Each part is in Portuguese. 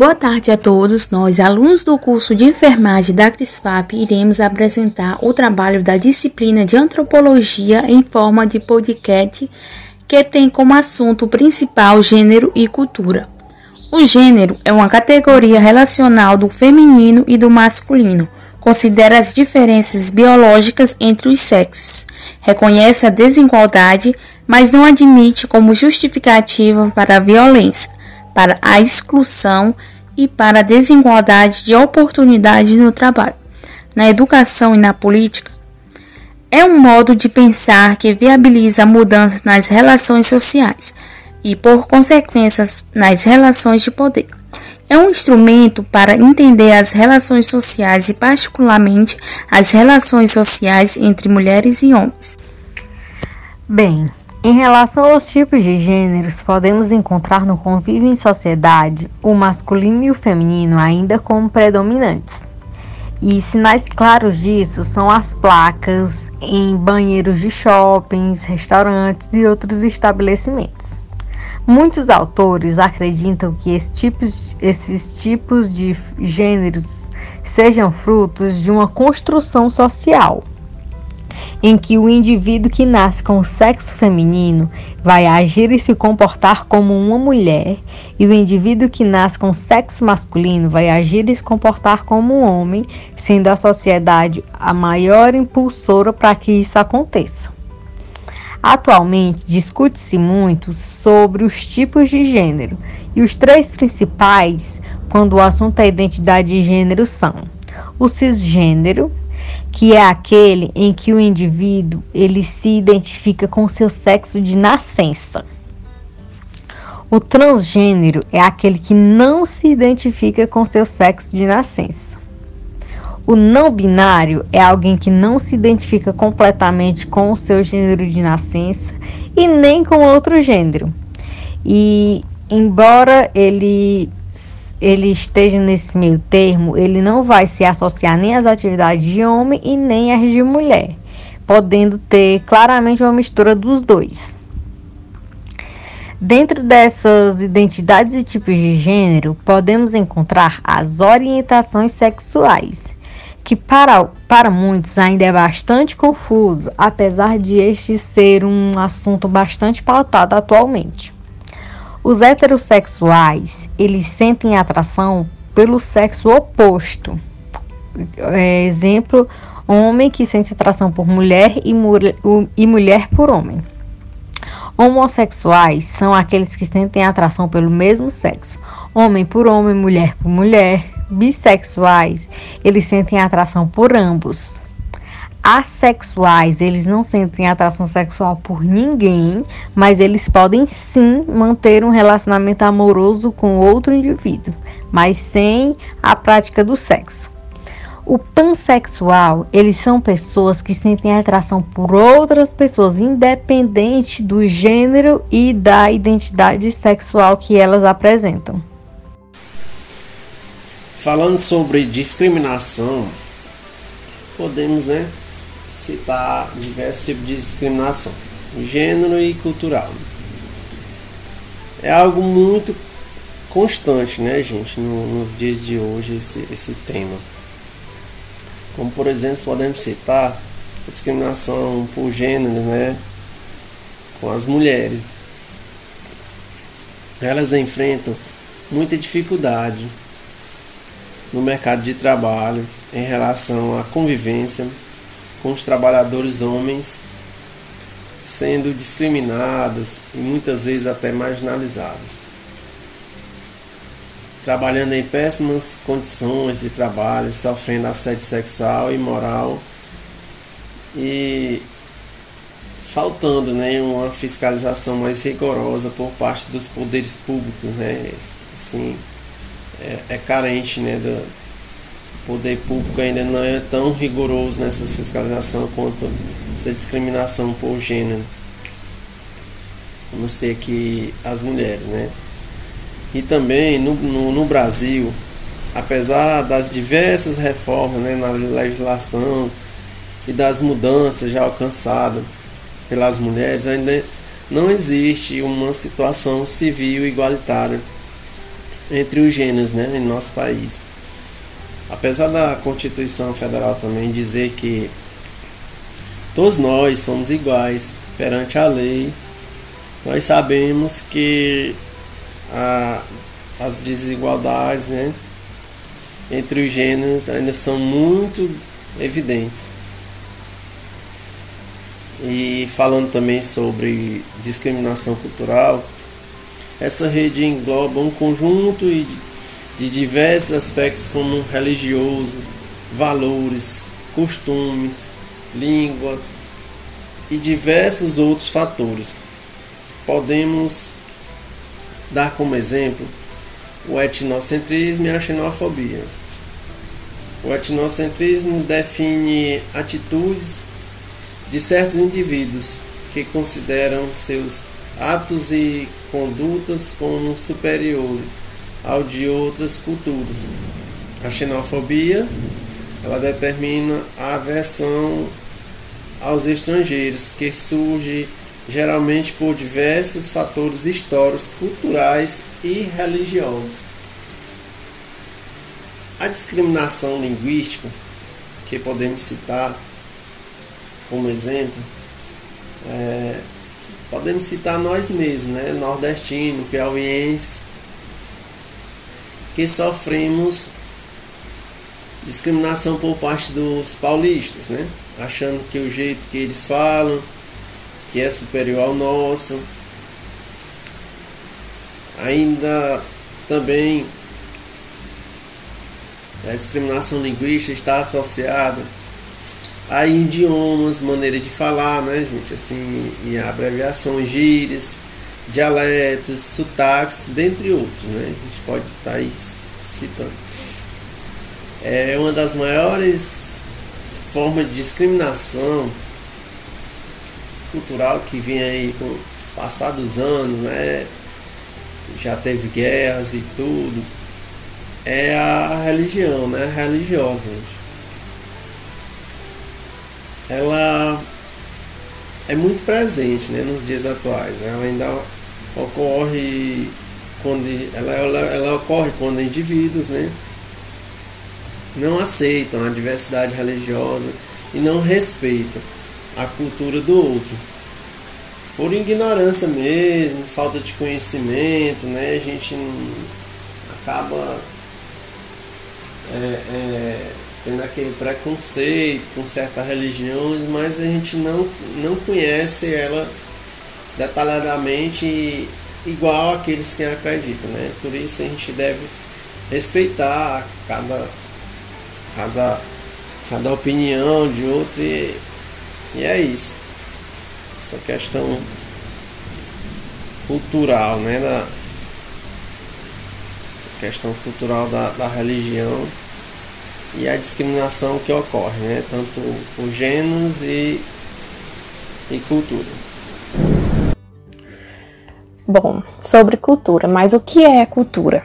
Boa tarde a todos. Nós, alunos do curso de enfermagem da CRISPAP, iremos apresentar o trabalho da disciplina de antropologia em forma de podcast, que tem como assunto principal gênero e cultura. O gênero é uma categoria relacional do feminino e do masculino. Considera as diferenças biológicas entre os sexos, reconhece a desigualdade, mas não admite como justificativa para a violência para a exclusão e para a desigualdade de oportunidade no trabalho, na educação e na política, é um modo de pensar que viabiliza mudanças nas relações sociais e, por consequências, nas relações de poder. É um instrumento para entender as relações sociais e, particularmente, as relações sociais entre mulheres e homens. Bem, em relação aos tipos de gêneros, podemos encontrar no convívio em sociedade o masculino e o feminino ainda como predominantes. E sinais claros disso são as placas em banheiros de shoppings, restaurantes e outros estabelecimentos. Muitos autores acreditam que esses tipos, esses tipos de gêneros sejam frutos de uma construção social em que o indivíduo que nasce com o sexo feminino vai agir e se comportar como uma mulher, e o indivíduo que nasce com o sexo masculino vai agir e se comportar como um homem, sendo a sociedade a maior impulsora para que isso aconteça. Atualmente, discute-se muito sobre os tipos de gênero, e os três principais, quando o assunto é identidade de gênero, são o cisgênero, que é aquele em que o indivíduo ele se identifica com seu sexo de nascença. O transgênero é aquele que não se identifica com seu sexo de nascença. O não binário é alguém que não se identifica completamente com o seu gênero de nascença e nem com outro gênero. E embora ele ele esteja nesse meio termo, ele não vai se associar nem às atividades de homem e nem às de mulher, podendo ter claramente uma mistura dos dois. Dentro dessas identidades e tipos de gênero, podemos encontrar as orientações sexuais, que para, para muitos ainda é bastante confuso, apesar de este ser um assunto bastante pautado atualmente. Os heterossexuais, eles sentem atração pelo sexo oposto. É, exemplo, homem que sente atração por mulher e, e mulher por homem. Homossexuais são aqueles que sentem atração pelo mesmo sexo, homem por homem, mulher por mulher. Bissexuais, eles sentem atração por ambos assexuais, eles não sentem atração sexual por ninguém, mas eles podem sim manter um relacionamento amoroso com outro indivíduo, mas sem a prática do sexo. O pansexual, eles são pessoas que sentem atração por outras pessoas, independente do gênero e da identidade sexual que elas apresentam. Falando sobre discriminação, podemos, né, citar diversos tipos de discriminação, gênero e cultural. É algo muito constante, né, gente, no, nos dias de hoje, esse, esse tema. Como, por exemplo, podemos citar a discriminação por gênero, né, com as mulheres. Elas enfrentam muita dificuldade no mercado de trabalho em relação à convivência com os trabalhadores homens sendo discriminados e muitas vezes até marginalizados. Trabalhando em péssimas condições de trabalho, sofrendo assédio sexual e moral e faltando né, uma fiscalização mais rigorosa por parte dos poderes públicos. Né? Assim, é, é carente né, do, poder público ainda não é tão rigoroso nessa fiscalização quanto essa discriminação por gênero. Vamos ter aqui as mulheres, né? E também no, no, no Brasil, apesar das diversas reformas né, na legislação e das mudanças já alcançadas pelas mulheres, ainda não existe uma situação civil igualitária entre os gêneros né, em nosso país. Apesar da Constituição Federal também dizer que todos nós somos iguais perante a lei, nós sabemos que a, as desigualdades né, entre os gêneros ainda são muito evidentes. E falando também sobre discriminação cultural, essa rede engloba um conjunto de diversos aspectos como religioso, valores, costumes, língua e diversos outros fatores. Podemos dar como exemplo o etnocentrismo e a xenofobia. O etnocentrismo define atitudes de certos indivíduos que consideram seus atos e condutas como superiores ao de outras culturas. A xenofobia ela determina a aversão aos estrangeiros, que surge geralmente por diversos fatores históricos, culturais e religiosos. A discriminação linguística, que podemos citar como exemplo, é, podemos citar nós mesmos, né, nordestino, piauiense, que sofremos discriminação por parte dos paulistas, né, achando que o jeito que eles falam que é superior ao nosso. Ainda também a discriminação linguística está associada a idiomas, maneira de falar, né, gente? Assim, e abreviações, gírias, dialetos, sotaques, dentre outros, né? A gente pode estar tá aí citando. É uma das maiores formas de discriminação cultural que vem aí com o passar dos anos, né? Já teve guerras e tudo. É a religião, né? Religiosa. Ela é muito presente né, nos dias atuais. Ela ainda ocorre quando ela, ela, ela ocorre quando indivíduos né, não aceitam a diversidade religiosa e não respeitam a cultura do outro. Por ignorância mesmo, falta de conhecimento, né? A gente acaba é, é, tendo aquele preconceito com certas religiões, mas a gente não, não conhece ela detalhadamente igual aqueles que acreditam, né? Por isso a gente deve respeitar cada, cada, cada opinião de outro e e é isso. Essa questão cultural, né? Da, essa questão cultural da, da religião e a discriminação que ocorre, né? Tanto por gêneros e, e cultura. Bom, sobre cultura, mas o que é cultura?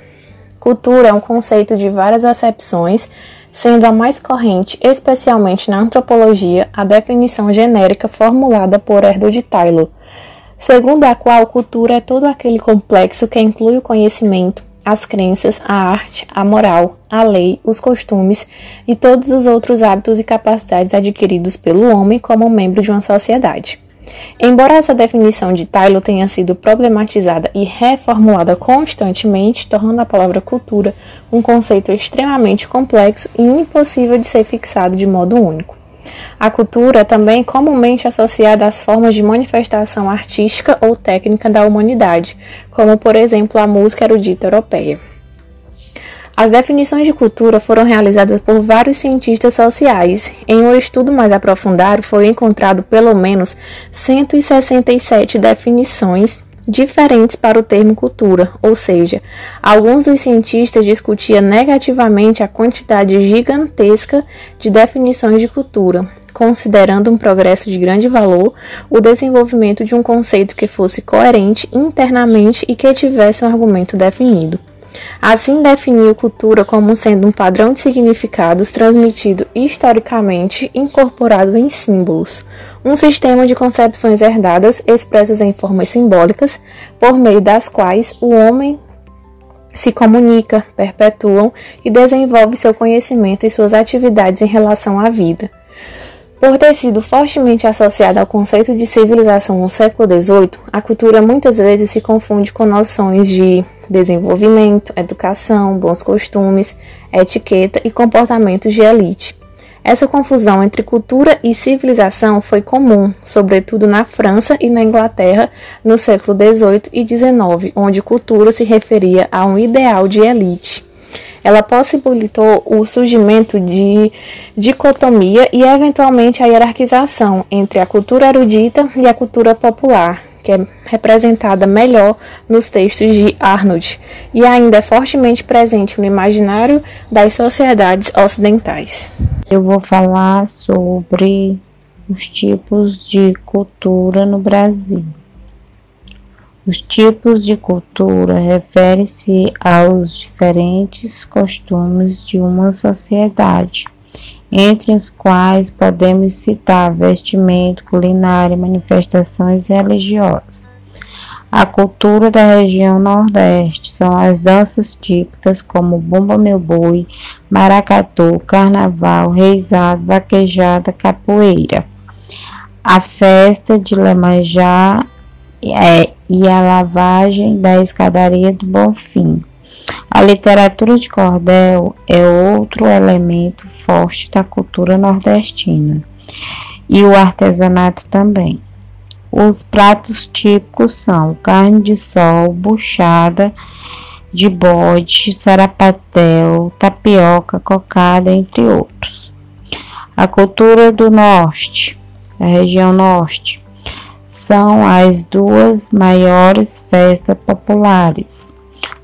Cultura é um conceito de várias acepções sendo a mais corrente, especialmente na antropologia, a definição genérica formulada por Erdod Taylor, segundo a qual cultura é todo aquele complexo que inclui o conhecimento, as crenças, a arte, a moral, a lei, os costumes e todos os outros hábitos e capacidades adquiridos pelo homem como membro de uma sociedade. Embora essa definição de Taylor tenha sido problematizada e reformulada constantemente, tornando a palavra cultura um conceito extremamente complexo e impossível de ser fixado de modo único. A cultura é também comumente associada às formas de manifestação artística ou técnica da humanidade, como por exemplo a música erudita europeia. As definições de cultura foram realizadas por vários cientistas sociais. Em um estudo mais aprofundado, foi encontrado pelo menos 167 definições diferentes para o termo cultura, ou seja, alguns dos cientistas discutiam negativamente a quantidade gigantesca de definições de cultura, considerando um progresso de grande valor o desenvolvimento de um conceito que fosse coerente internamente e que tivesse um argumento definido. Assim, definiu cultura como sendo um padrão de significados transmitido historicamente incorporado em símbolos, um sistema de concepções herdadas expressas em formas simbólicas, por meio das quais o homem se comunica, perpetuam e desenvolve seu conhecimento e suas atividades em relação à vida. Por ter sido fortemente associada ao conceito de civilização no século XVIII, a cultura muitas vezes se confunde com noções de desenvolvimento, educação, bons costumes, etiqueta e comportamentos de elite. Essa confusão entre cultura e civilização foi comum, sobretudo na França e na Inglaterra, no século XVIII e XIX, onde cultura se referia a um ideal de elite. Ela possibilitou o surgimento de dicotomia e, eventualmente, a hierarquização entre a cultura erudita e a cultura popular, que é representada melhor nos textos de Arnold e ainda é fortemente presente no imaginário das sociedades ocidentais. Eu vou falar sobre os tipos de cultura no Brasil. Os tipos de cultura referem-se aos diferentes costumes de uma sociedade, entre os quais podemos citar vestimento, culinária, manifestações religiosas. A cultura da região Nordeste são as danças típicas como Bumba Meu Boi, Maracatu, Carnaval, Reisado, Vaquejada, Capoeira. A festa de Lemajá é, e a lavagem da escadaria do Bonfim. A literatura de cordel é outro elemento forte da cultura nordestina e o artesanato também. Os pratos típicos são carne de sol, buchada de bode, sarapatel, tapioca, cocada, entre outros. A cultura do norte, da região norte, são as duas maiores festas populares: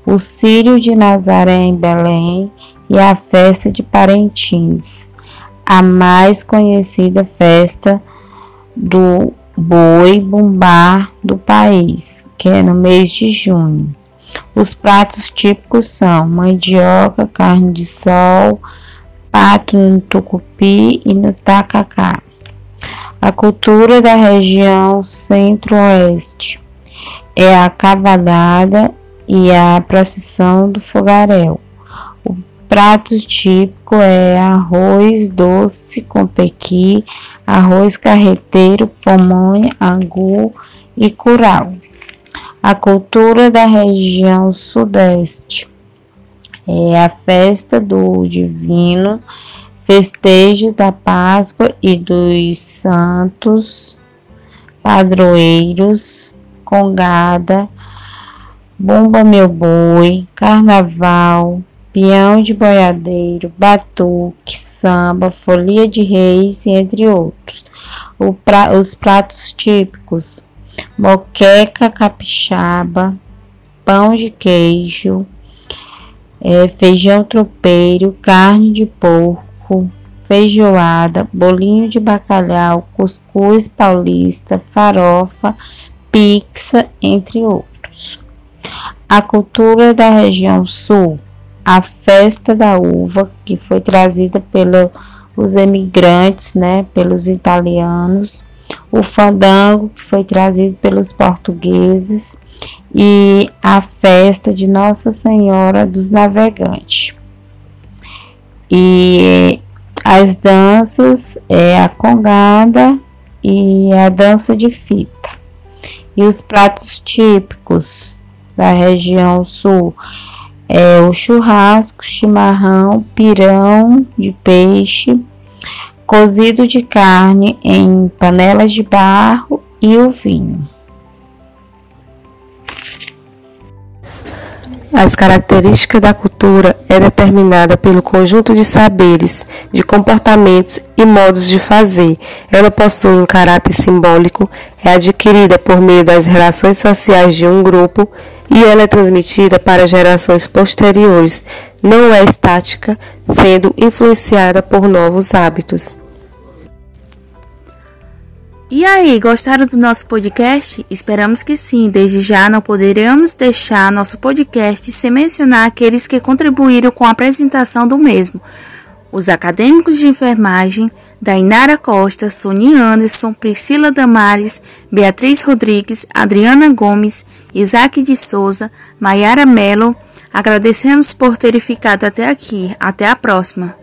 o Círio de Nazaré em Belém e a festa de Parentins, a mais conhecida festa do boi bumbá do país, que é no mês de junho. Os pratos típicos são mandioca, carne de sol, pato no tucupi e no tacacá. A cultura da região centro-oeste é a cavalhada e a procissão do fogaréu. O prato típico é arroz doce com pequi, arroz carreteiro, pamonha, angu e curau. A cultura da região sudeste é a festa do divino festejo da Páscoa e dos santos padroeiros, congada, bomba meu boi, carnaval, peão de boiadeiro, batuque, samba, folia de reis, entre outros. Pra, os pratos típicos: moqueca capixaba, pão de queijo, é, feijão tropeiro, carne de porco feijoada, bolinho de bacalhau, cuscuz paulista, farofa, pizza, entre outros. A cultura da região sul, a festa da uva, que foi trazida pelos emigrantes, né, pelos italianos, o fandango, que foi trazido pelos portugueses, e a festa de Nossa Senhora dos Navegantes. E as danças é a congada e a dança de fita. E os pratos típicos da região sul é o churrasco, chimarrão, pirão de peixe, cozido de carne em panelas de barro e o vinho. As características da cultura é determinada pelo conjunto de saberes, de comportamentos e modos de fazer. Ela possui um caráter simbólico, é adquirida por meio das relações sociais de um grupo e ela é transmitida para gerações posteriores. Não é estática, sendo influenciada por novos hábitos. E aí, gostaram do nosso podcast? Esperamos que sim. Desde já não poderemos deixar nosso podcast sem mencionar aqueles que contribuíram com a apresentação do mesmo. Os acadêmicos de enfermagem, Dainara Costa, Sonia Anderson, Priscila Damares, Beatriz Rodrigues, Adriana Gomes, Isaac de Souza, Maiara Mello, Agradecemos por terem ficado até aqui. Até a próxima!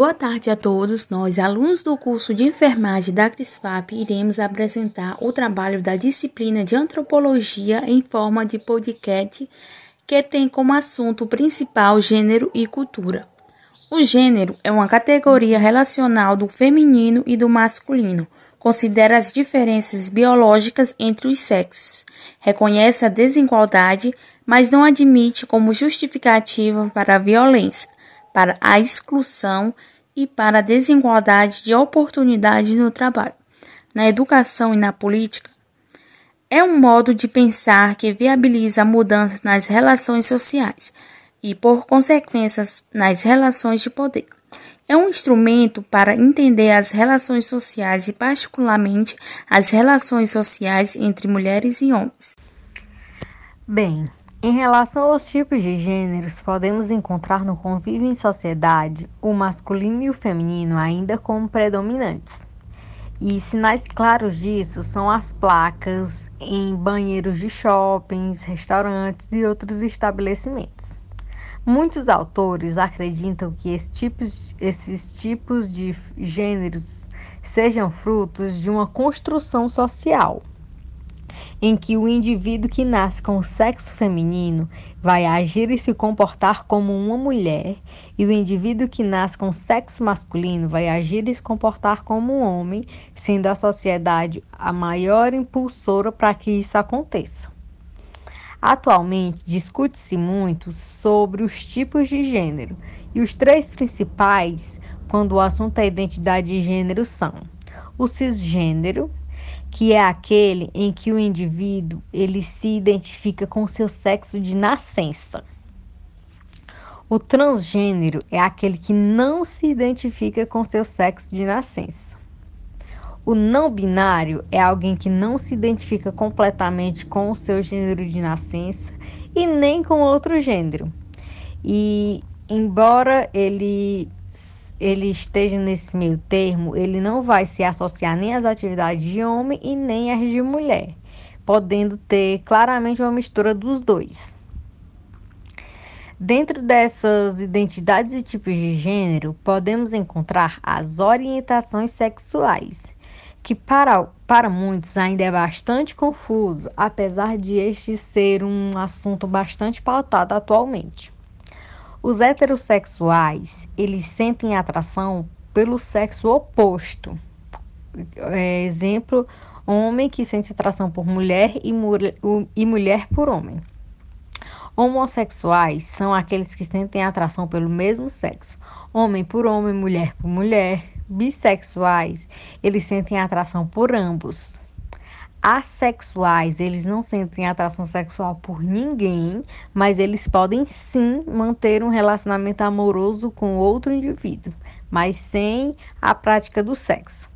Boa tarde a todos. Nós, alunos do curso de enfermagem da CRISFAP, iremos apresentar o trabalho da disciplina de antropologia em forma de podcast, que tem como assunto principal gênero e cultura. O gênero é uma categoria relacional do feminino e do masculino. Considera as diferenças biológicas entre os sexos, reconhece a desigualdade, mas não admite como justificativa para a violência para a exclusão e para a desigualdade de oportunidade no trabalho, na educação e na política, é um modo de pensar que viabiliza mudanças nas relações sociais e, por consequências, nas relações de poder. É um instrumento para entender as relações sociais e, particularmente, as relações sociais entre mulheres e homens. Bem, em relação aos tipos de gêneros, podemos encontrar no convívio em sociedade o masculino e o feminino ainda como predominantes. E sinais claros disso são as placas em banheiros de shoppings, restaurantes e outros estabelecimentos. Muitos autores acreditam que esses tipos, esses tipos de gêneros sejam frutos de uma construção social em que o indivíduo que nasce com o sexo feminino vai agir e se comportar como uma mulher, e o indivíduo que nasce com o sexo masculino vai agir e se comportar como um homem, sendo a sociedade a maior impulsora para que isso aconteça. Atualmente, discute-se muito sobre os tipos de gênero, e os três principais, quando o assunto é identidade de gênero, são o cisgênero, que é aquele em que o indivíduo ele se identifica com seu sexo de nascença. O transgênero é aquele que não se identifica com seu sexo de nascença. O não binário é alguém que não se identifica completamente com o seu gênero de nascença e nem com outro gênero. E embora ele ele esteja nesse meio termo, ele não vai se associar nem às atividades de homem e nem às de mulher, podendo ter claramente uma mistura dos dois. Dentro dessas identidades e tipos de gênero, podemos encontrar as orientações sexuais, que para, para muitos ainda é bastante confuso, apesar de este ser um assunto bastante pautado atualmente. Os heterossexuais, eles sentem atração pelo sexo oposto. É, exemplo, homem que sente atração por mulher e, e mulher por homem. Homossexuais são aqueles que sentem atração pelo mesmo sexo, homem por homem, mulher por mulher. Bissexuais, eles sentem atração por ambos assexuais, eles não sentem atração sexual por ninguém, mas eles podem sim manter um relacionamento amoroso com outro indivíduo, mas sem a prática do sexo.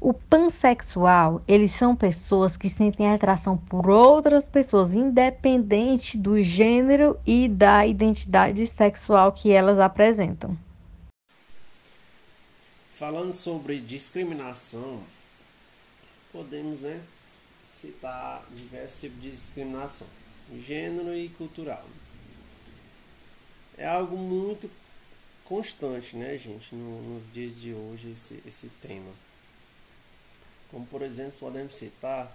O pansexual, eles são pessoas que sentem atração por outras pessoas, independente do gênero e da identidade sexual que elas apresentam. Falando sobre discriminação, podemos, né, citar diversos tipos de discriminação, gênero e cultural. É algo muito constante, né, gente, no, nos dias de hoje, esse, esse tema. Como, por exemplo, podemos citar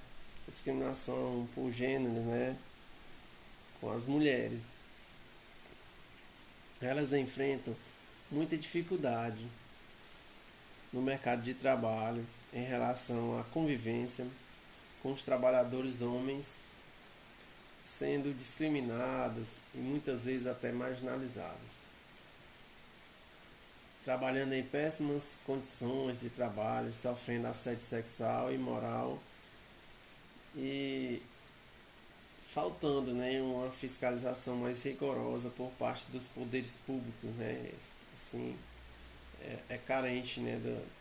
a discriminação por gênero, né, com as mulheres. Elas enfrentam muita dificuldade no mercado de trabalho em relação à convivência com os trabalhadores homens sendo discriminadas e muitas vezes até marginalizadas. Trabalhando em péssimas condições de trabalho, sofrendo assédio sexual e moral e faltando né, uma fiscalização mais rigorosa por parte dos poderes públicos. Né? Assim, é, é carente né, do,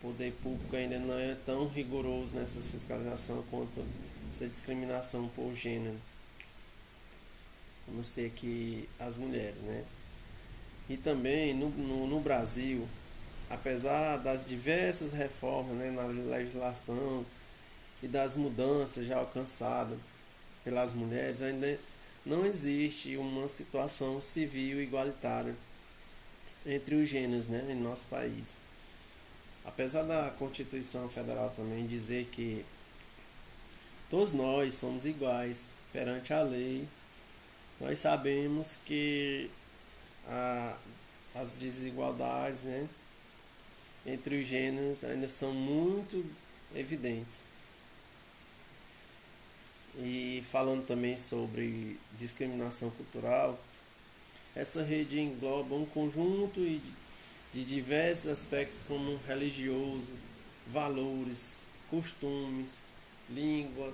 poder público ainda não é tão rigoroso nessa fiscalização quanto essa discriminação por gênero. Vamos ter aqui as mulheres, né? E também no, no, no Brasil, apesar das diversas reformas né, na legislação e das mudanças já alcançadas pelas mulheres, ainda não existe uma situação civil igualitária entre os gêneros né, em nosso país. Apesar da Constituição Federal também dizer que todos nós somos iguais perante a lei, nós sabemos que a, as desigualdades né, entre os gêneros ainda são muito evidentes. E falando também sobre discriminação cultural, essa rede engloba um conjunto de diversos aspectos como religioso, valores, costumes, língua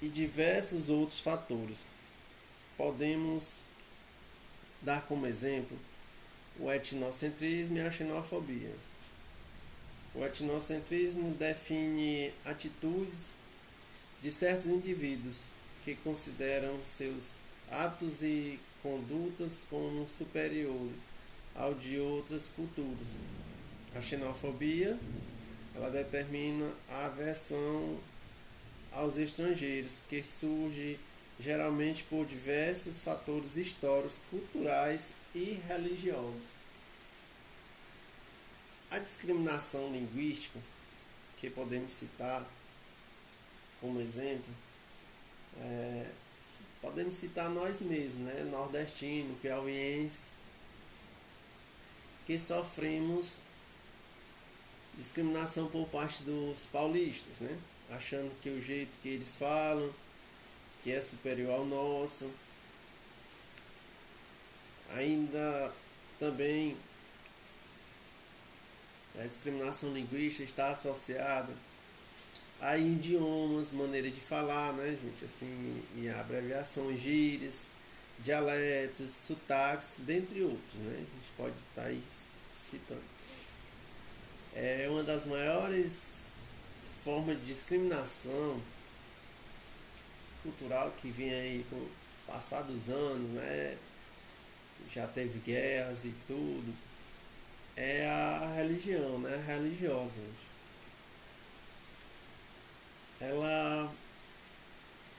e diversos outros fatores. Podemos dar como exemplo o etnocentrismo e a xenofobia. O etnocentrismo define atitudes de certos indivíduos que consideram seus atos e condutas como superiores ao de outras culturas. A xenofobia ela determina a aversão aos estrangeiros, que surge geralmente por diversos fatores históricos, culturais e religiosos. A discriminação linguística, que podemos citar como exemplo, é, podemos citar nós mesmos, né? nordestino, piauiense, que sofremos discriminação por parte dos paulistas, né? achando que o jeito que eles falam que é superior ao nosso. Ainda também a discriminação linguística está associada a idiomas, maneira de falar, né, gente? Assim, e abreviações, gírias, dialetos, sotaques, dentre outros, né? A gente pode estar tá aí citando. É uma das maiores formas de discriminação cultural que vem aí com o passar dos anos, né? Já teve guerras e tudo. É a religião, né? Religiosa, ela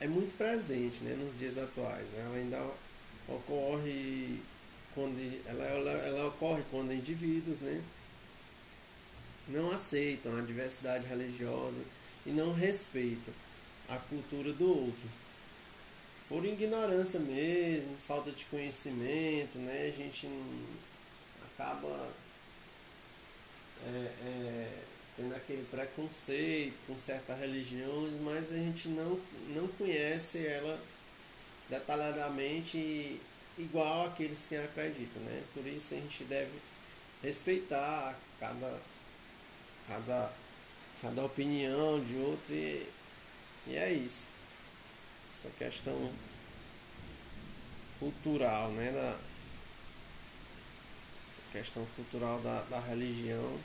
é muito presente né, nos dias atuais. Ela ainda ocorre quando ela, ela, ela ocorre quando indivíduos né, não aceitam a diversidade religiosa e não respeitam a cultura do outro. Por ignorância mesmo, falta de conhecimento, né, a gente acaba é, é, tendo aquele preconceito com certas religiões, mas a gente não, não conhece ela detalhadamente igual aqueles que acreditam, né? Por isso a gente deve respeitar cada, cada, cada opinião de outro e, e é isso. Essa questão cultural, né? Da, essa questão cultural da, da religião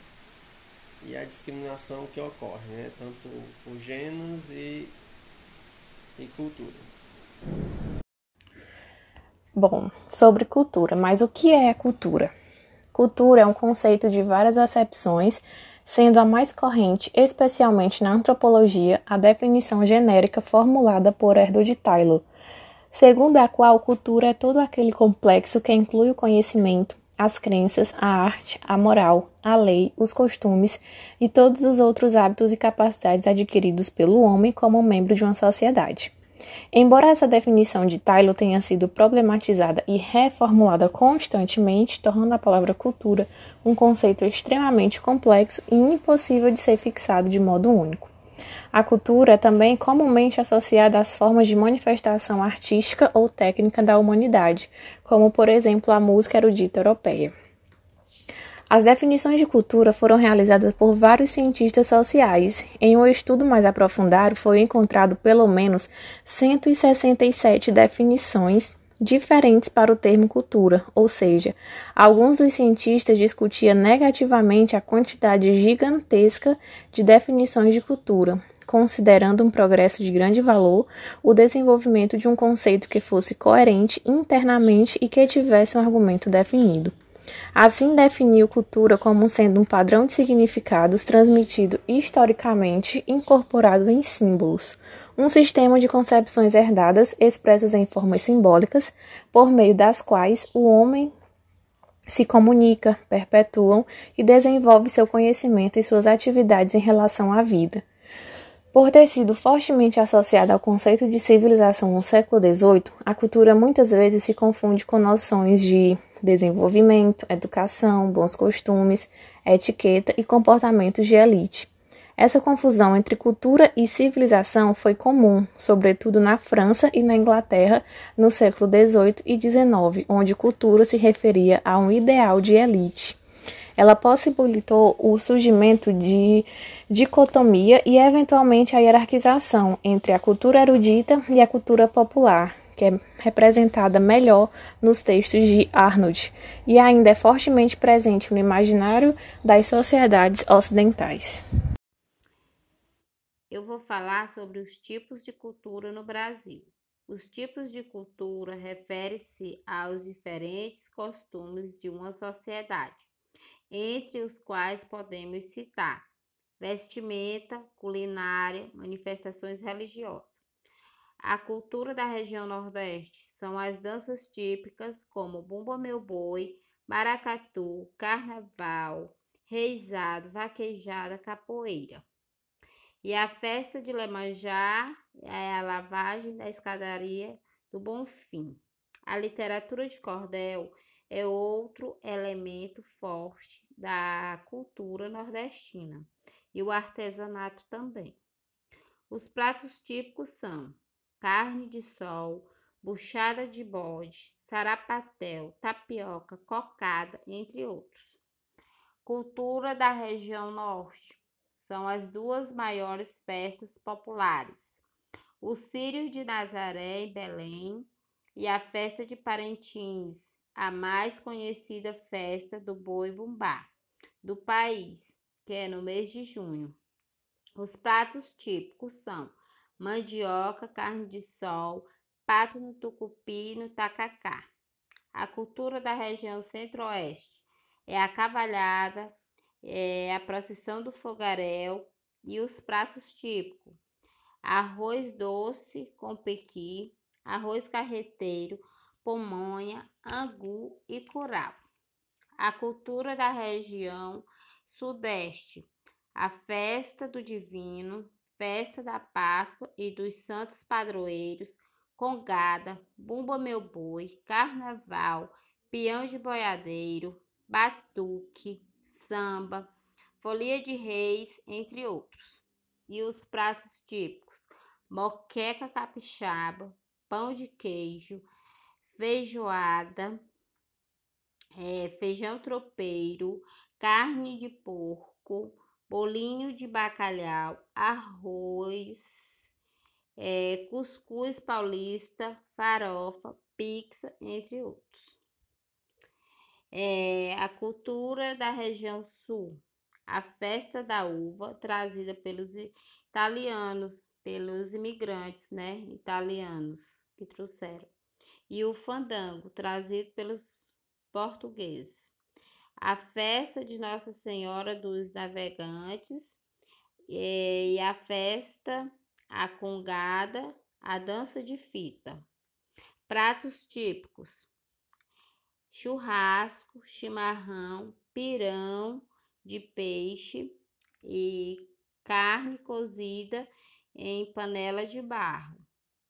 e a discriminação que ocorre, né? tanto por gêneros e, e cultura. Bom, sobre cultura, mas o que é cultura? Cultura é um conceito de várias acepções, sendo a mais corrente, especialmente na antropologia, a definição genérica formulada por Erdo de Taylor, segundo a qual cultura é todo aquele complexo que inclui o conhecimento, as crenças, a arte, a moral, a lei, os costumes e todos os outros hábitos e capacidades adquiridos pelo homem como membro de uma sociedade. Embora essa definição de Taylor tenha sido problematizada e reformulada constantemente, tornando a palavra cultura um conceito extremamente complexo e impossível de ser fixado de modo único. A cultura é também comumente associada às formas de manifestação artística ou técnica da humanidade, como, por exemplo, a música erudita europeia. As definições de cultura foram realizadas por vários cientistas sociais. Em um estudo mais aprofundado, foi encontrado pelo menos 167 definições diferentes para o termo cultura, ou seja, alguns dos cientistas discutiam negativamente a quantidade gigantesca de definições de cultura, considerando um progresso de grande valor o desenvolvimento de um conceito que fosse coerente internamente e que tivesse um argumento definido. Assim, definiu cultura como sendo um padrão de significados transmitido historicamente, incorporado em símbolos, um sistema de concepções herdadas expressas em formas simbólicas, por meio das quais o homem se comunica, perpetuam e desenvolve seu conhecimento e suas atividades em relação à vida. Por ter sido fortemente associada ao conceito de civilização no século XVIII, a cultura muitas vezes se confunde com noções de desenvolvimento, educação, bons costumes, etiqueta e comportamentos de elite. Essa confusão entre cultura e civilização foi comum, sobretudo na França e na Inglaterra, no século XVIII e XIX, onde cultura se referia a um ideal de elite. Ela possibilitou o surgimento de dicotomia e, eventualmente, a hierarquização entre a cultura erudita e a cultura popular, que é representada melhor nos textos de Arnold e ainda é fortemente presente no imaginário das sociedades ocidentais. Eu vou falar sobre os tipos de cultura no Brasil. Os tipos de cultura referem-se aos diferentes costumes de uma sociedade entre os quais podemos citar vestimenta, culinária, manifestações religiosas. A cultura da região Nordeste são as danças típicas como Bumba Meu Boi, Maracatu, Carnaval, Reizado, Vaquejada, Capoeira. E a festa de Lemanjá é a lavagem da escadaria do Bonfim. A literatura de cordel é outro elemento forte da cultura nordestina e o artesanato também. Os pratos típicos são carne de sol, buchada de bode, sarapatel, tapioca, cocada, entre outros. Cultura da região norte são as duas maiores festas populares: o Círio de Nazaré em Belém e a festa de Parentins, a mais conhecida festa do boi bumbá do país, que é no mês de junho. Os pratos típicos são mandioca, carne de sol, pato no tucupi e no tacacá. A cultura da região centro-oeste é a cavalhada, é a procissão do fogaréu e os pratos típicos: arroz doce com pequi, arroz carreteiro, Pomonha, Angu e Curau. A cultura da região Sudeste, a festa do Divino, festa da Páscoa e dos Santos Padroeiros, Congada, Bumba Meu Boi, Carnaval, Peão de Boiadeiro, Batuque, Samba, Folia de Reis, entre outros. E os pratos típicos: moqueca capixaba, pão de queijo, feijoada, é, feijão tropeiro, carne de porco, bolinho de bacalhau, arroz, é, cuscuz paulista, farofa, pizza, entre outros. É, a cultura da região sul, a festa da uva, trazida pelos italianos, pelos imigrantes, né, italianos que trouxeram e o fandango, trazido pelos portugueses. A festa de Nossa Senhora dos Navegantes e a festa, a congada, a dança de fita. Pratos típicos: churrasco, chimarrão, pirão de peixe e carne cozida em panela de barro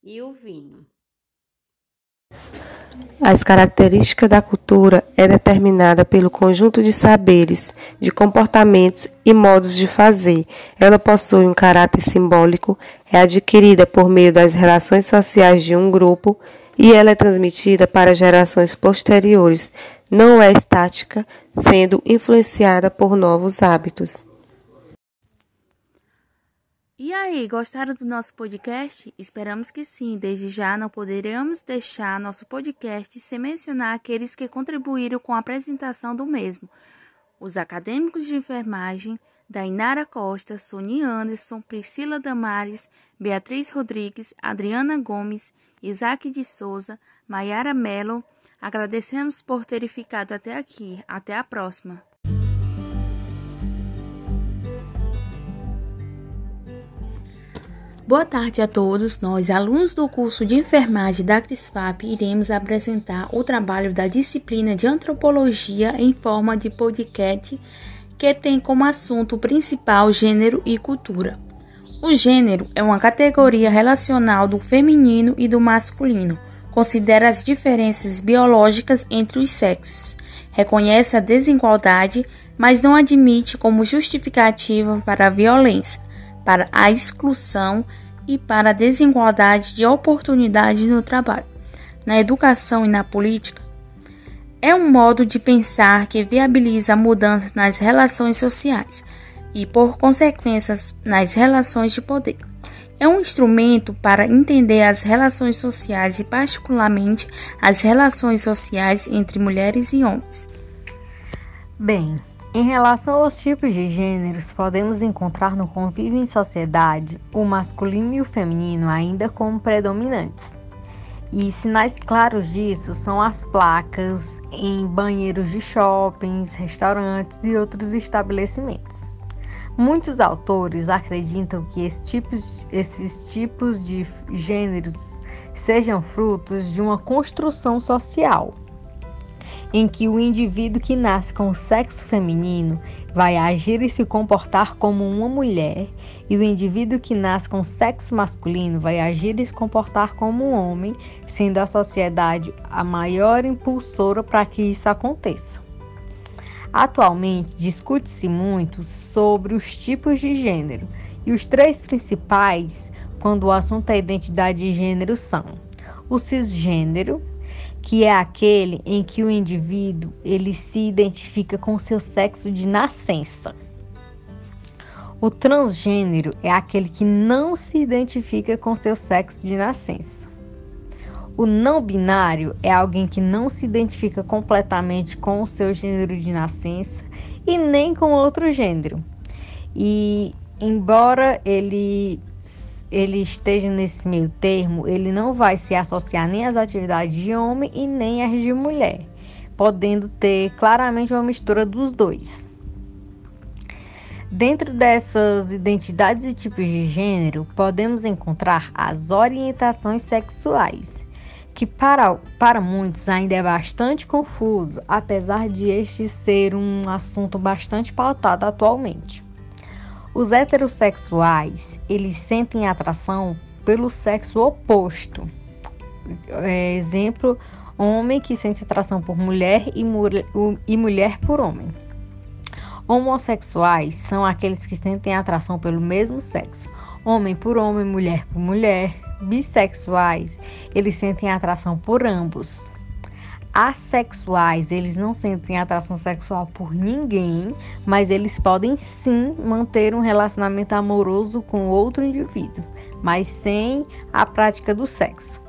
e o vinho. As características da cultura é determinada pelo conjunto de saberes, de comportamentos e modos de fazer. Ela possui um caráter simbólico, é adquirida por meio das relações sociais de um grupo e ela é transmitida para gerações posteriores. Não é estática, sendo influenciada por novos hábitos. E aí, gostaram do nosso podcast? Esperamos que sim. Desde já não poderemos deixar nosso podcast sem mencionar aqueles que contribuíram com a apresentação do mesmo. Os acadêmicos de enfermagem, Dainara Costa, Sonia Anderson, Priscila Damares, Beatriz Rodrigues, Adriana Gomes, Isaac de Souza, Maiara Mello, Agradecemos por terem ficado até aqui. Até a próxima. Boa tarde a todos. Nós, alunos do curso de enfermagem da CRISPAP, iremos apresentar o trabalho da disciplina de antropologia em forma de podcast que tem como assunto principal gênero e cultura. O gênero é uma categoria relacional do feminino e do masculino. Considera as diferenças biológicas entre os sexos, reconhece a desigualdade, mas não admite como justificativa para a violência para a exclusão e para a desigualdade de oportunidade no trabalho, na educação e na política, é um modo de pensar que viabiliza mudanças nas relações sociais e, por consequências, nas relações de poder. É um instrumento para entender as relações sociais e, particularmente, as relações sociais entre mulheres e homens. Bem, em relação aos tipos de gêneros, podemos encontrar no convívio em sociedade o masculino e o feminino ainda como predominantes. E sinais claros disso são as placas em banheiros de shoppings, restaurantes e outros estabelecimentos. Muitos autores acreditam que esses tipos, esses tipos de gêneros sejam frutos de uma construção social em que o indivíduo que nasce com o sexo feminino vai agir e se comportar como uma mulher, e o indivíduo que nasce com sexo masculino vai agir e se comportar como um homem, sendo a sociedade a maior impulsora para que isso aconteça. Atualmente, discute-se muito sobre os tipos de gênero, e os três principais, quando o assunto é identidade de gênero, são o cisgênero, que é aquele em que o indivíduo ele se identifica com seu sexo de nascença. O transgênero é aquele que não se identifica com seu sexo de nascença. O não binário é alguém que não se identifica completamente com o seu gênero de nascença e nem com outro gênero. E embora ele ele esteja nesse meio termo, ele não vai se associar nem às atividades de homem e nem às de mulher, podendo ter claramente uma mistura dos dois. Dentro dessas identidades e tipos de gênero, podemos encontrar as orientações sexuais, que para, para muitos ainda é bastante confuso, apesar de este ser um assunto bastante pautado atualmente. Os heterossexuais, eles sentem atração pelo sexo oposto. É, exemplo, homem que sente atração por mulher e, e mulher por homem. Homossexuais são aqueles que sentem atração pelo mesmo sexo, homem por homem, mulher por mulher. Bissexuais, eles sentem atração por ambos assexuais, eles não sentem atração sexual por ninguém, mas eles podem sim manter um relacionamento amoroso com outro indivíduo, mas sem a prática do sexo.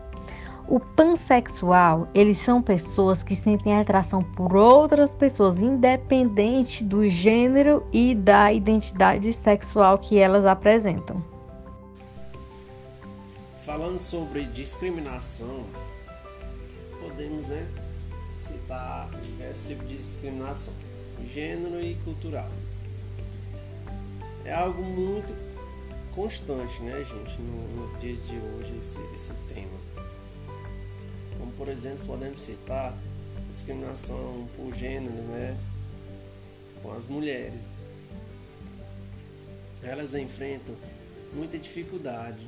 O pansexual, eles são pessoas que sentem atração por outras pessoas, independente do gênero e da identidade sexual que elas apresentam. Falando sobre discriminação, podemos, né, citar diversos tipos de discriminação, gênero e cultural. É algo muito constante, né, gente, nos dias de hoje, esse, esse tema. Como, por exemplo, podemos citar a discriminação por gênero, né, com as mulheres. Elas enfrentam muita dificuldade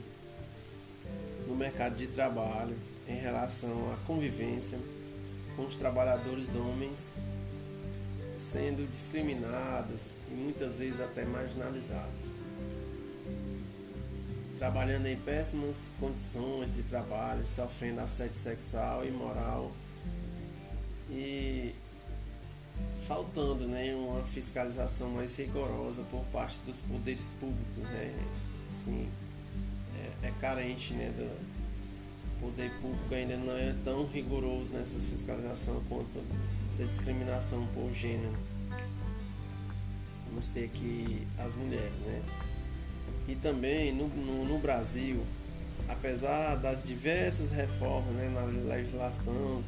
no mercado de trabalho em relação à convivência com os trabalhadores homens sendo discriminadas e muitas vezes até marginalizadas. Trabalhando em péssimas condições de trabalho, sofrendo assédio sexual e moral e faltando né, uma fiscalização mais rigorosa por parte dos poderes públicos. Né? Assim, é, é carente né, do, poder público ainda não é tão rigoroso nessa fiscalização quanto essa discriminação por gênero. Vamos ter aqui as mulheres, né? E também no, no, no Brasil, apesar das diversas reformas né, na legislação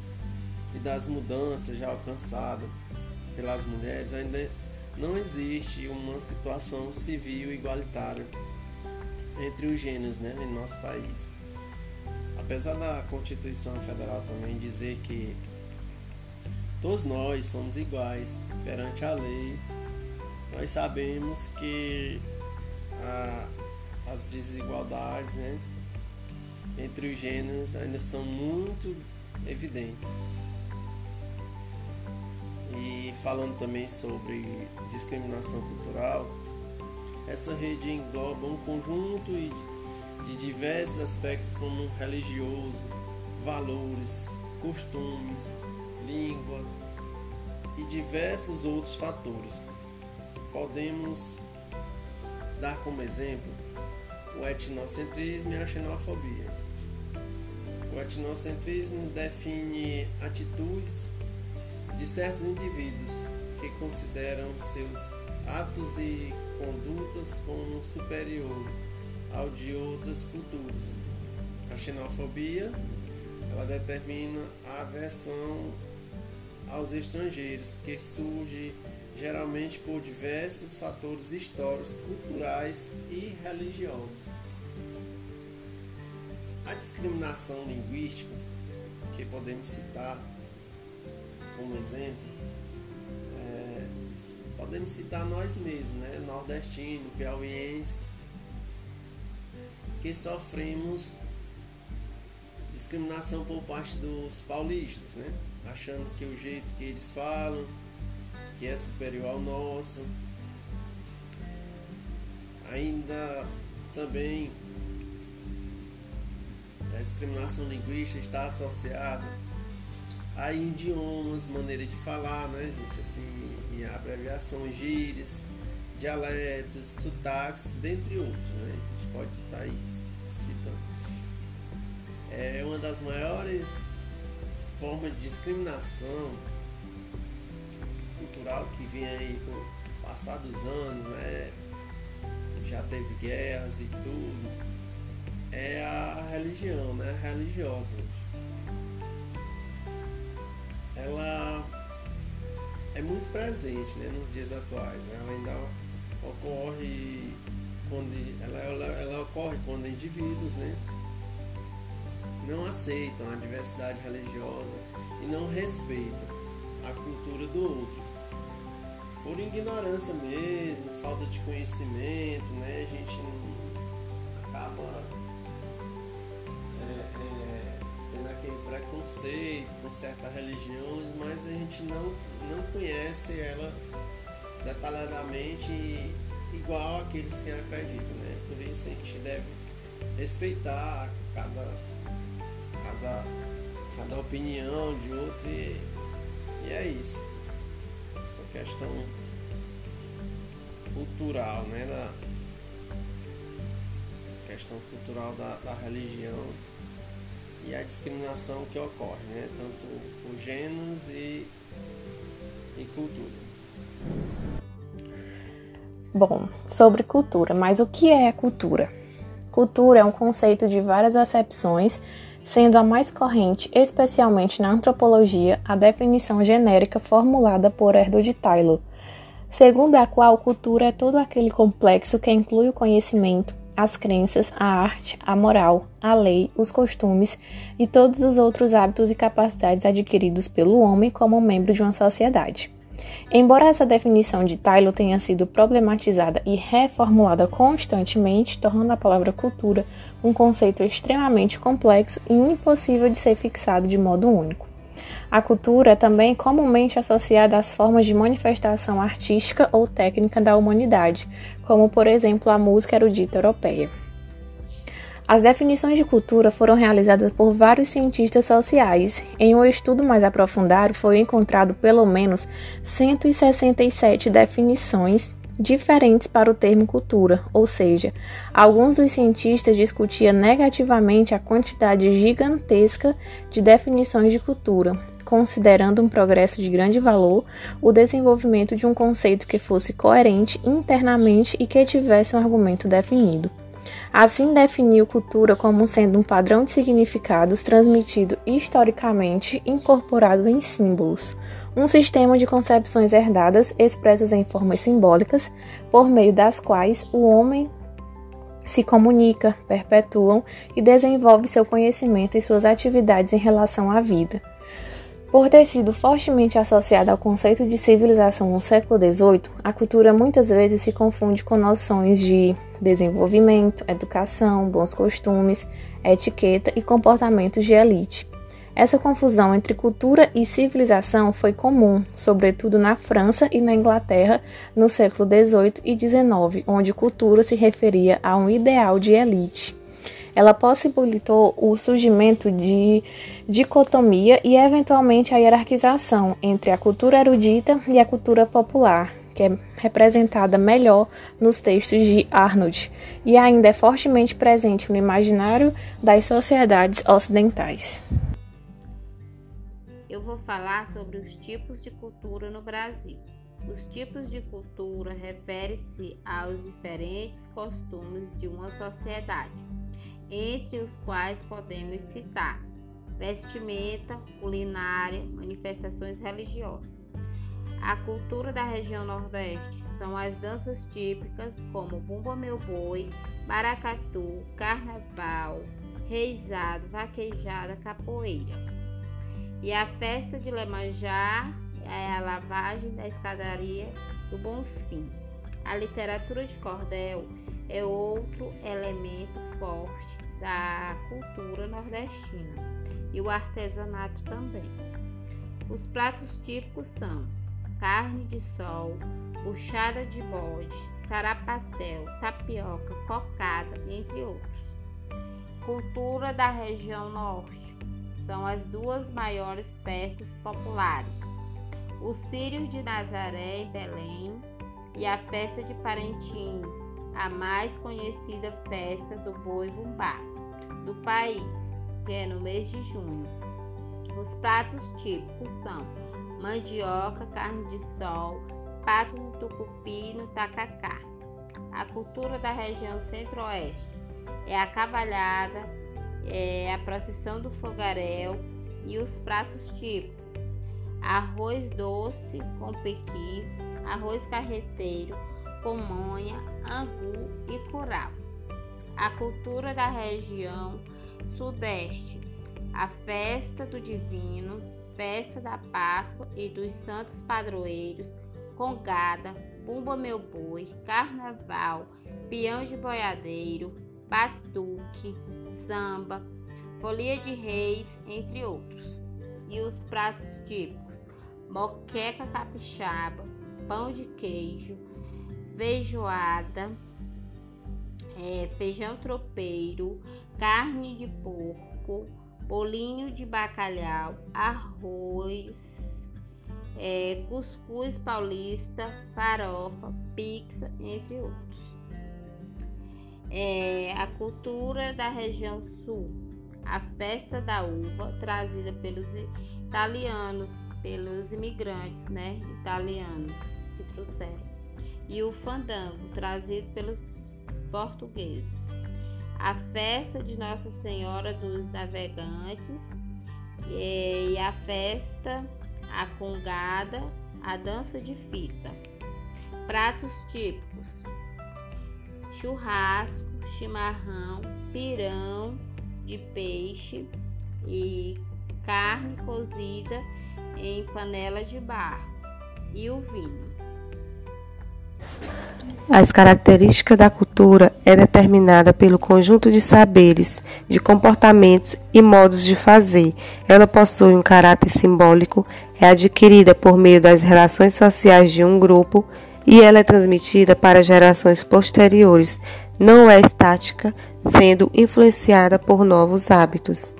e das mudanças já alcançadas pelas mulheres, ainda não existe uma situação civil igualitária entre os gêneros né, em nosso país. Apesar da Constituição Federal também dizer que todos nós somos iguais perante a lei, nós sabemos que a, as desigualdades né, entre os gêneros ainda são muito evidentes. E falando também sobre discriminação cultural, essa rede engloba um conjunto de diversos aspectos como religioso, valores, costumes, língua e diversos outros fatores. Podemos dar como exemplo o etnocentrismo e a xenofobia. O etnocentrismo define atitudes de certos indivíduos que consideram seus atos e condutas como superior ao de outras culturas. A xenofobia ela determina a aversão aos estrangeiros, que surge geralmente por diversos fatores históricos, culturais e religiosos. A discriminação linguística, que podemos citar como exemplo, é, podemos citar nós mesmos, né? nordestino, piauiense, que sofremos discriminação por parte dos paulistas, né? achando que o jeito que eles falam que é superior ao nosso. Ainda também a discriminação linguística está associada a idiomas, maneira de falar, né, gente? Assim, e abreviações, gírias, dialetos, sotaques, dentre outros, né? Pode estar aí citando. É uma das maiores formas de discriminação cultural que vem aí com o passar dos anos, né? Já teve guerras e tudo. É a religião, né? Religiosa. Ela é muito presente né, nos dias atuais. Né? Ela ainda ocorre quando ela, ela, ela ocorre quando indivíduos né, não aceitam a diversidade religiosa e não respeitam a cultura do outro por ignorância mesmo, falta de conhecimento, né? A gente acaba é, é, tendo aquele preconceito com certas religiões, mas a gente não, não conhece ela detalhadamente igual aqueles que acreditam, né? Por isso a gente deve respeitar cada, cada, cada opinião de outro e, e é isso essa questão cultural, né? Da, questão cultural da, da religião e a discriminação que ocorre, né? Tanto por gêneros e, e cultura. Bom, sobre cultura, mas o que é cultura? Cultura é um conceito de várias acepções sendo a mais corrente, especialmente na antropologia, a definição genérica formulada por Erdod Taylor, segundo a qual cultura é todo aquele complexo que inclui o conhecimento, as crenças, a arte, a moral, a lei, os costumes e todos os outros hábitos e capacidades adquiridos pelo homem como membro de uma sociedade. Embora essa definição de Taylor tenha sido problematizada e reformulada constantemente, tornando a palavra cultura um conceito extremamente complexo e impossível de ser fixado de modo único. A cultura é também comumente associada às formas de manifestação artística ou técnica da humanidade, como por exemplo a música erudita europeia. As definições de cultura foram realizadas por vários cientistas sociais. Em um estudo mais aprofundado, foi encontrado pelo menos 167 definições diferentes para o termo cultura, ou seja, alguns dos cientistas discutiam negativamente a quantidade gigantesca de definições de cultura, considerando um progresso de grande valor o desenvolvimento de um conceito que fosse coerente internamente e que tivesse um argumento definido. Assim, definiu cultura como sendo um padrão de significados transmitido historicamente, incorporado em símbolos, um sistema de concepções herdadas expressas em formas simbólicas, por meio das quais o homem se comunica, perpetuam e desenvolve seu conhecimento e suas atividades em relação à vida. Por ter sido fortemente associada ao conceito de civilização no século XVIII, a cultura muitas vezes se confunde com noções de desenvolvimento, educação, bons costumes, etiqueta e comportamentos de elite. Essa confusão entre cultura e civilização foi comum, sobretudo na França e na Inglaterra no século XVIII e XIX, onde cultura se referia a um ideal de elite. Ela possibilitou o surgimento de dicotomia e, eventualmente, a hierarquização entre a cultura erudita e a cultura popular, que é representada melhor nos textos de Arnold e ainda é fortemente presente no imaginário das sociedades ocidentais eu vou falar sobre os tipos de cultura no Brasil. Os tipos de cultura referem-se aos diferentes costumes de uma sociedade, entre os quais podemos citar vestimenta, culinária, manifestações religiosas. A cultura da região Nordeste são as danças típicas como Bumba Meu Boi, Maracatu, Carnaval, Reizado, Vaquejada, Capoeira. E a festa de Lemanjá é a lavagem da escadaria do Bonfim. A literatura de cordel é outro elemento forte da cultura nordestina e o artesanato também. Os pratos típicos são carne de sol, buchada de bode, sarapatel, tapioca, cocada, entre outros. Cultura da região norte são as duas maiores festas populares: o Círio de Nazaré em Belém e a festa de Parintins, a mais conhecida festa do boi bumbá do país, que é no mês de junho. Os pratos típicos são mandioca, carne de sol, pato no tucupi e no tacacá. A cultura da região centro-oeste é a cavalhada, é, a procissão do fogaréu e os pratos típicos: arroz doce com pequi, arroz carreteiro, pamonha, angu e curau. A cultura da região sudeste: a festa do divino, festa da Páscoa e dos santos padroeiros, congada, bumba meu boi, carnaval, peão de boiadeiro, batuque, samba, folia de reis, entre outros. E os pratos típicos: moqueca capixaba, pão de queijo, feijoada, é, feijão tropeiro, carne de porco, bolinho de bacalhau, arroz, é, cuscuz paulista, farofa, pizza, entre outros é, a cultura da região sul, a festa da uva trazida pelos italianos, pelos imigrantes, né, italianos que trouxeram, e o fandango trazido pelos portugueses. A festa de Nossa Senhora dos Navegantes e a festa, a congada, a dança de fita. Pratos típicos: churrasco, chimarrão, pirão de peixe e carne cozida em panela de barro e o vinho. As características da cultura é determinada pelo conjunto de saberes, de comportamentos e modos de fazer. Ela possui um caráter simbólico, é adquirida por meio das relações sociais de um grupo e ela é transmitida para gerações posteriores, não é estática, sendo influenciada por novos hábitos.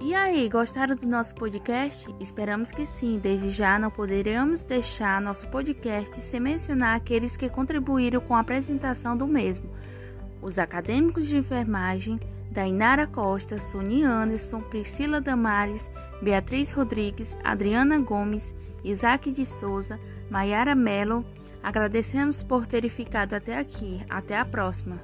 E aí, gostaram do nosso podcast? Esperamos que sim. Desde já não poderemos deixar nosso podcast sem mencionar aqueles que contribuíram com a apresentação do mesmo. Os acadêmicos de enfermagem, Dainara Costa, Sony Anderson, Priscila Damares, Beatriz Rodrigues, Adriana Gomes, Isaac de Souza, Maiara Mello, Agradecemos por terem ficado até aqui. Até a próxima!